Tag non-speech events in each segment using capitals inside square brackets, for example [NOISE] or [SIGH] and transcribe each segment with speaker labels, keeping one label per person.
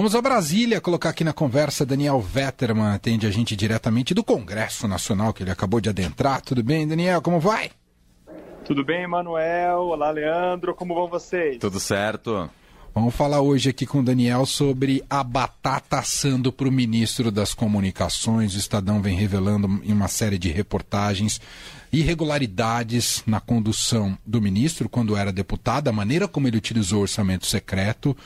Speaker 1: Vamos a Brasília colocar aqui na conversa Daniel Vetterman, atende a gente diretamente do Congresso Nacional que ele acabou de adentrar. Tudo bem, Daniel? Como vai?
Speaker 2: Tudo bem, Manuel? Olá, Leandro. Como vão vocês?
Speaker 3: Tudo certo.
Speaker 1: Vamos falar hoje aqui com o Daniel sobre a batata assando para o ministro das Comunicações. O Estadão vem revelando em uma série de reportagens irregularidades na condução do ministro quando era deputado, a maneira como ele utilizou o orçamento secreto,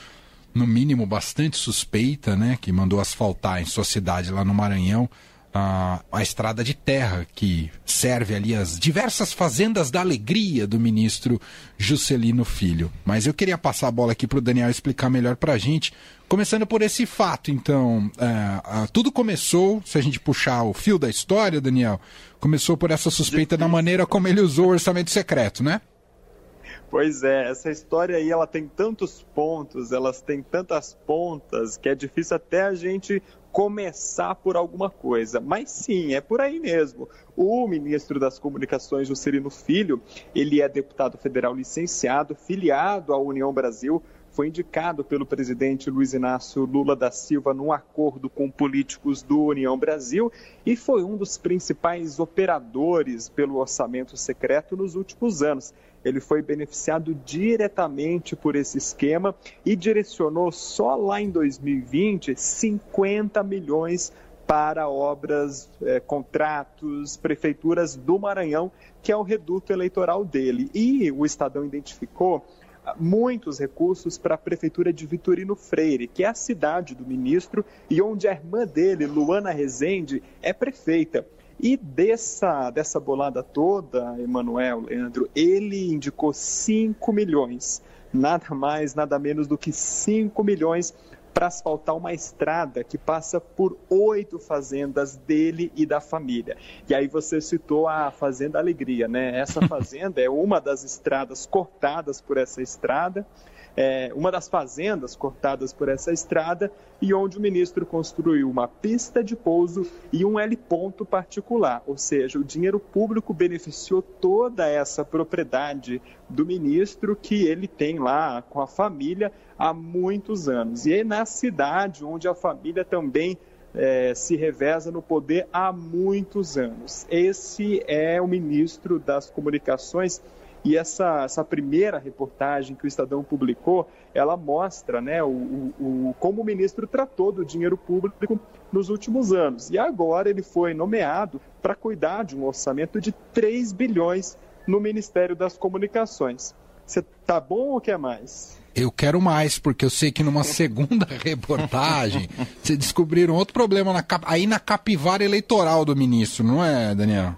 Speaker 1: no mínimo bastante suspeita, né, que mandou asfaltar em sua cidade lá no Maranhão a, a estrada de terra que serve ali as diversas fazendas da alegria do ministro Juscelino Filho. Mas eu queria passar a bola aqui para o Daniel explicar melhor para a gente, começando por esse fato. Então, é, tudo começou, se a gente puxar o fio da história, Daniel, começou por essa suspeita da maneira como ele usou o orçamento secreto, né?
Speaker 2: Pois é, essa história aí ela tem tantos pontos, elas têm tantas pontas que é difícil até a gente começar por alguma coisa. Mas sim, é por aí mesmo. O ministro das Comunicações, Juscelino Filho, ele é deputado federal licenciado, filiado à União Brasil, foi indicado pelo presidente Luiz Inácio Lula da Silva num acordo com políticos do União Brasil e foi um dos principais operadores pelo orçamento secreto nos últimos anos. Ele foi beneficiado diretamente por esse esquema e direcionou só lá em 2020 50 milhões para obras, eh, contratos, prefeituras do Maranhão, que é o reduto eleitoral dele. E o Estadão identificou muitos recursos para a prefeitura de Vitorino Freire, que é a cidade do ministro e onde a irmã dele, Luana Rezende, é prefeita. E dessa, dessa bolada toda, Emanuel, Leandro, ele indicou 5 milhões, nada mais, nada menos do que 5 milhões para asfaltar uma estrada que passa por oito fazendas dele e da família. E aí você citou a Fazenda Alegria, né? Essa [LAUGHS] fazenda é uma das estradas cortadas por essa estrada é, uma das fazendas cortadas por essa estrada e onde o ministro construiu uma pista de pouso e um heliponto particular, ou seja, o dinheiro público beneficiou toda essa propriedade do ministro que ele tem lá com a família há muitos anos. E é na cidade onde a família também é, se reveza no poder há muitos anos. Esse é o ministro das Comunicações e essa, essa primeira reportagem que o Estadão publicou, ela mostra né, o, o, como o ministro tratou do dinheiro público nos últimos anos. E agora ele foi nomeado para cuidar de um orçamento de 3 bilhões no Ministério das Comunicações. Você tá bom ou quer mais?
Speaker 1: Eu quero mais, porque eu sei que numa segunda [LAUGHS] reportagem vocês descobriram outro problema na, aí na capivara eleitoral do ministro, não é, Daniel?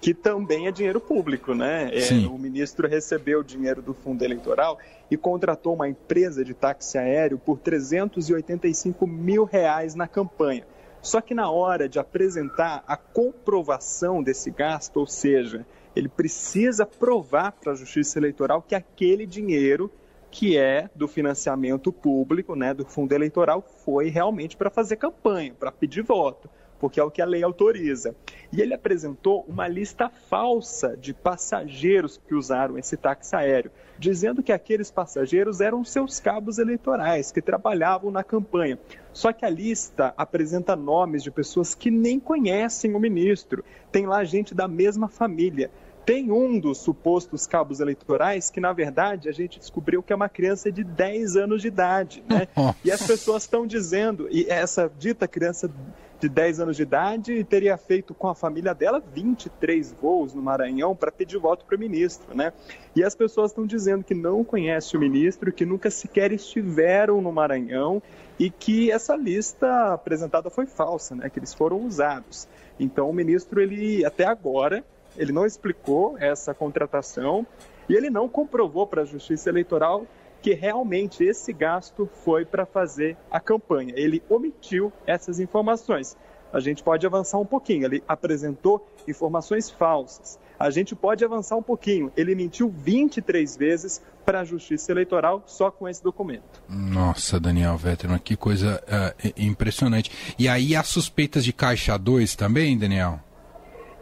Speaker 2: Que também é dinheiro público, né? É, o ministro recebeu dinheiro do fundo eleitoral e contratou uma empresa de táxi aéreo por 385 mil reais na campanha. Só que na hora de apresentar a comprovação desse gasto, ou seja, ele precisa provar para a Justiça Eleitoral que aquele dinheiro que é do financiamento público, né, do fundo eleitoral, foi realmente para fazer campanha, para pedir voto porque é o que a lei autoriza. E ele apresentou uma lista falsa de passageiros que usaram esse táxi aéreo, dizendo que aqueles passageiros eram seus cabos eleitorais, que trabalhavam na campanha. Só que a lista apresenta nomes de pessoas que nem conhecem o ministro. Tem lá gente da mesma família. Tem um dos supostos cabos eleitorais que, na verdade, a gente descobriu que é uma criança de 10 anos de idade. Né? [LAUGHS] E as pessoas estão dizendo, e essa dita criança de 10 anos de idade e teria feito com a família dela 23 voos no Maranhão para pedir voto para o ministro, né? E as pessoas estão dizendo que não conhecem o ministro, que nunca sequer estiveram no Maranhão e que essa lista apresentada foi falsa, né? Que eles foram usados. Então o ministro ele até agora ele não explicou essa contratação e ele não comprovou para a Justiça Eleitoral que realmente esse gasto foi para fazer a campanha. Ele omitiu essas informações. A gente pode avançar um pouquinho. Ele apresentou informações falsas. A gente pode avançar um pouquinho. Ele mentiu 23 vezes para a Justiça Eleitoral só com esse documento.
Speaker 1: Nossa, Daniel Vetterman, que coisa uh, impressionante. E aí as suspeitas de Caixa 2 também, Daniel?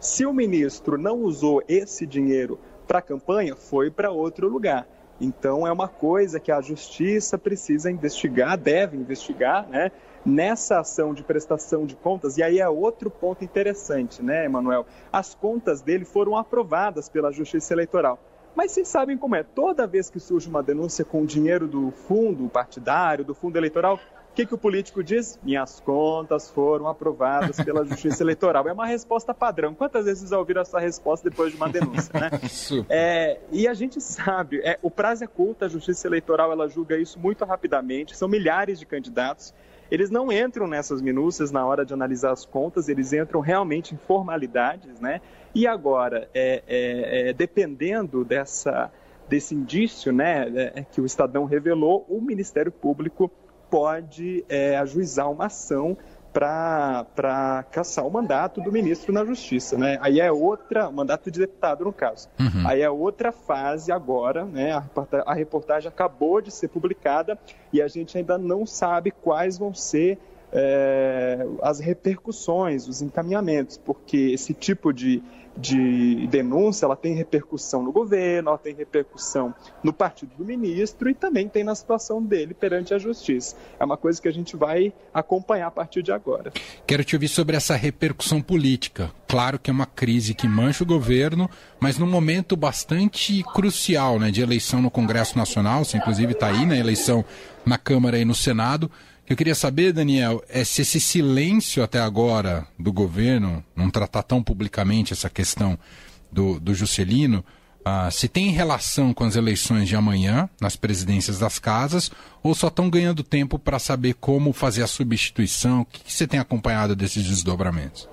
Speaker 2: Se o ministro não usou esse dinheiro para a campanha, foi para outro lugar Então é uma coisa que a justiça precisa investigar, deve investigar, né? Nessa ação de prestação de contas, e aí é outro ponto interessante, né, Emanuel? As contas dele foram aprovadas pela Justiça Eleitoral. Mas vocês sabem como é, toda vez que surge uma denúncia com dinheiro do fundo partidário, do fundo eleitoral, que, que o político diz? Minhas contas foram aprovadas pela [LAUGHS] Justiça Eleitoral. É uma resposta padrão. Quantas vezes já ouviram essa resposta depois de uma denúncia? Né? [LAUGHS] é, e a gente sabe, é, o prazo é curto, a Justiça Eleitoral ela julga isso muito rapidamente, são milhares de candidatos. Eles não entram nessas minúcias na hora de analisar as contas, eles entram realmente em formalidades, né? E agora, é, é, é dependendo dessa, desse indício, né, é, que o Estadão revelou, o Ministério Público pode é, ajuizar uma ação para caçar o mandato do ministro na Justiça, né? Aí é outra, mandato de deputado no caso. Uhum. Aí é outra fase agora, né? A a reportagem acabou de ser publicada e a gente ainda não sabe quais vão ser é, as repercussões, os encaminhamentos, porque esse tipo de de denúncia, ela tem repercussão no governo, ela tem repercussão no partido do ministro e também tem na situação dele perante a justiça. É uma coisa que a gente vai acompanhar a partir de agora.
Speaker 1: Quero te ouvir sobre essa repercussão política. Claro que é uma crise que mancha o governo, mas num momento bastante crucial, né, de eleição no Congresso Nacional, você inclusive está aí na né, eleição na Câmara e no Senado. Eu queria saber, Daniel, é se esse silêncio até agora do governo, não tratar tão publicamente essa questão do, do Juscelino, uh, se tem relação com as eleições de amanhã, nas presidências das casas, ou só estão ganhando tempo para saber como fazer a substituição? O que, que você tem acompanhado desses desdobramentos?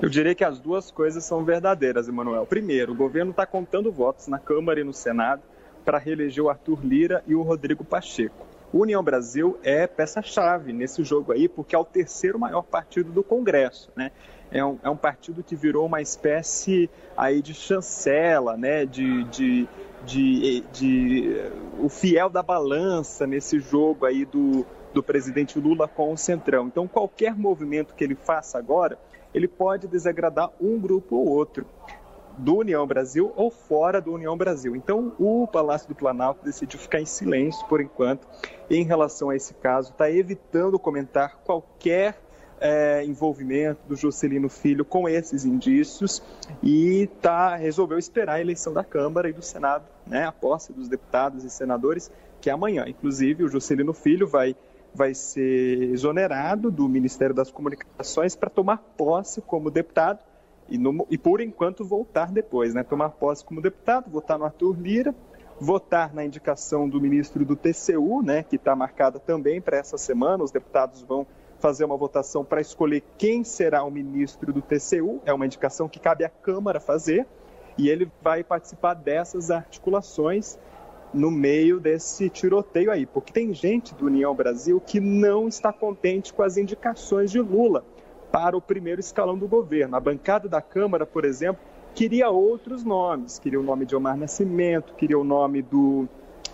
Speaker 2: Eu diria que as duas coisas são verdadeiras, Emanuel. Primeiro, o governo está contando votos na Câmara e no Senado para reeleger o Arthur Lira e o Rodrigo Pacheco. União Brasil é peça-chave nesse jogo aí, porque é o terceiro maior partido do Congresso, né? É um, é um partido que virou uma espécie aí de chancela, né? De, de, de, de, o fiel da balança nesse jogo aí do, do presidente Lula com o Centrão. Então, qualquer movimento que ele faça agora, ele pode desagradar um grupo ou outro do União Brasil ou fora do União Brasil. Então, o Palácio do Planalto decidiu ficar em silêncio por enquanto em relação a esse caso, está evitando comentar qualquer é, envolvimento do Juscelino Filho com esses indícios e tá, resolveu esperar a eleição da Câmara e do Senado, né, a posse dos deputados e senadores, que é amanhã. Inclusive, o Juscelino Filho vai, vai ser exonerado do Ministério das Comunicações para tomar posse como deputado e, no, e por enquanto voltar depois, né? Tomar posse como deputado, votar no Arthur Lira, votar na indicação do ministro do TCU, né? Que está marcada também para essa semana. Os deputados vão fazer uma votação para escolher quem será o ministro do TCU. É uma indicação que cabe à Câmara fazer e ele vai participar dessas articulações no meio desse tiroteio aí, porque tem gente do União Brasil que não está contente com as indicações de Lula para o primeiro escalão do governo. A bancada da Câmara, por exemplo, queria outros nomes, queria o nome de Omar Nascimento, queria o nome do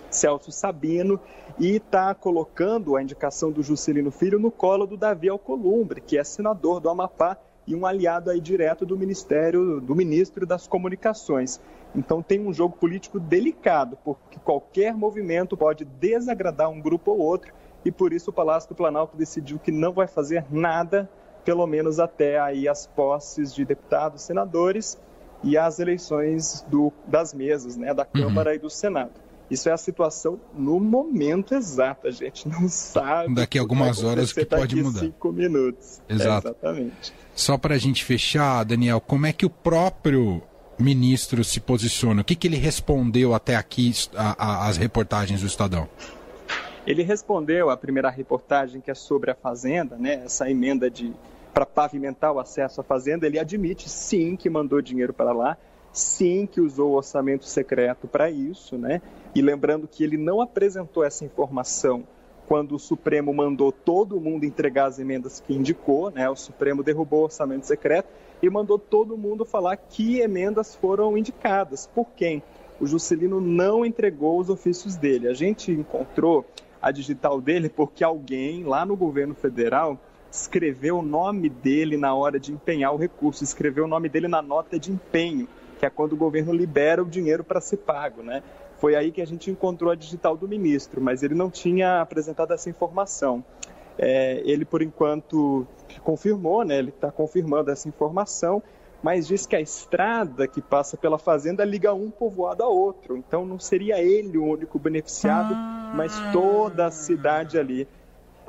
Speaker 2: Celso Sabino e está colocando a indicação do Juscelino Filho no colo do Davi Alcolumbre, que é senador do Amapá e um aliado aí direto do Ministério, do Ministro das Comunicações. Então tem um jogo político delicado, porque qualquer movimento pode desagradar um grupo ou outro, e por isso o Palácio do Planalto decidiu que não vai fazer nada pelo menos até aí as posses de deputados, senadores e as eleições do, das mesas, né, da Câmara uhum. e do Senado. Isso é a situação no momento exato. A gente não sabe.
Speaker 1: Daqui a algumas horas que pode mudar.
Speaker 2: Cinco minutos.
Speaker 1: Exato.
Speaker 2: É, exatamente.
Speaker 1: Só para a gente fechar, Daniel, como é que o próprio ministro se posiciona? O que, que ele respondeu até aqui às reportagens do Estadão?
Speaker 2: Ele respondeu à primeira reportagem, que é sobre a Fazenda, né, essa emenda de para pavimentar o acesso à fazenda, ele admite sim que mandou dinheiro para lá, sim que usou o orçamento secreto para isso, né? E lembrando que ele não apresentou essa informação quando o Supremo mandou todo mundo entregar as emendas que indicou, né? O Supremo derrubou o orçamento secreto e mandou todo mundo falar que emendas foram indicadas. Por quem? O Juscelino não entregou os ofícios dele. A gente encontrou a digital dele porque alguém lá no governo federal escreveu o nome dele na hora de empenhar o recurso, escreveu o nome dele na nota de empenho, que é quando o governo libera o dinheiro para ser pago, né? Foi aí que a gente encontrou a digital do ministro, mas ele não tinha apresentado essa informação. É, ele, por enquanto, confirmou, né, ele está confirmando essa informação, mas diz que a estrada que passa pela fazenda liga um povoado a outro. Então não seria ele o único beneficiado, ah. mas toda a cidade ali.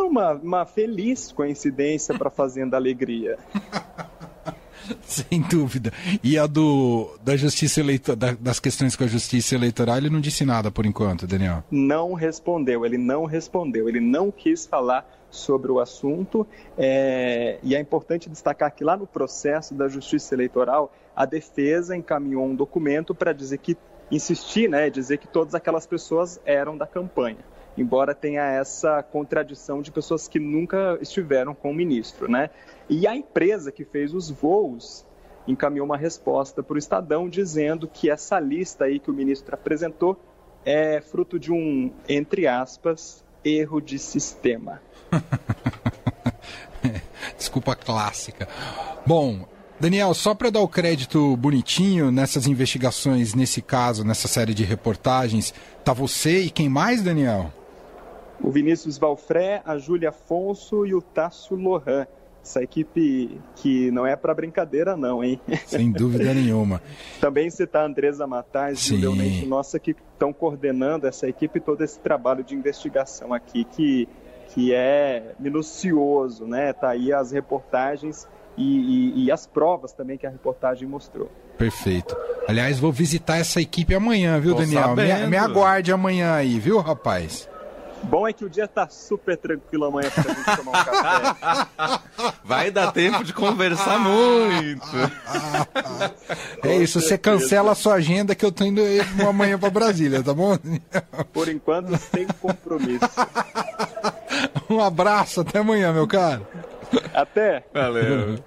Speaker 2: Uma, uma feliz coincidência para Fazenda Alegria. [LAUGHS]
Speaker 1: Sem dúvida. E a do da justiça eleitoral, da, das questões com a justiça eleitoral, ele não disse nada por enquanto, Daniel.
Speaker 2: Não respondeu, ele não respondeu, ele não quis falar sobre o assunto. É, e é importante destacar que lá no processo da justiça eleitoral, a defesa encaminhou um documento para dizer que insistir, né, dizer que todas aquelas pessoas eram da campanha embora tenha essa contradição de pessoas que nunca estiveram com o ministro, né? E a empresa que fez os voos encaminhou uma resposta para o Estadão dizendo que essa lista aí que o ministro apresentou é fruto de um, entre aspas, erro de sistema. [LAUGHS]
Speaker 1: Desculpa clássica. Bom, Daniel, só para dar o crédito bonitinho nessas investigações, nesse caso, nessa série de reportagens, tá você e quem mais, Daniel?
Speaker 2: O Vinícius Valfré, a Júlia Afonso e o Tasso Lohan. Essa equipe que não é para brincadeira, não, hein?
Speaker 1: Sem dúvida nenhuma. [LAUGHS]
Speaker 2: Também citar a Andresa Matais e o Leonete Nossa, que estão coordenando essa equipe todo esse trabalho de investigação aqui, que, que é minucioso, né? Tá aí as reportagens e, e, e as provas também que a reportagem mostrou.
Speaker 1: Perfeito. Aliás, vou visitar essa equipe amanhã, viu, Tô Daniel? Me, me aguarde amanhã aí, viu, rapaz?
Speaker 2: Bom é que o dia tá super tranquilo amanhã pra gente tomar um café. [LAUGHS]
Speaker 3: Vai dar tempo de conversar muito.
Speaker 1: é isso, você cancela a sua agenda que eu tô indo amanhã pra Brasília, tá bom?
Speaker 2: Por enquanto, sem compromisso.
Speaker 1: Um abraço, até amanhã, meu caro.
Speaker 2: Até.
Speaker 3: Valeu.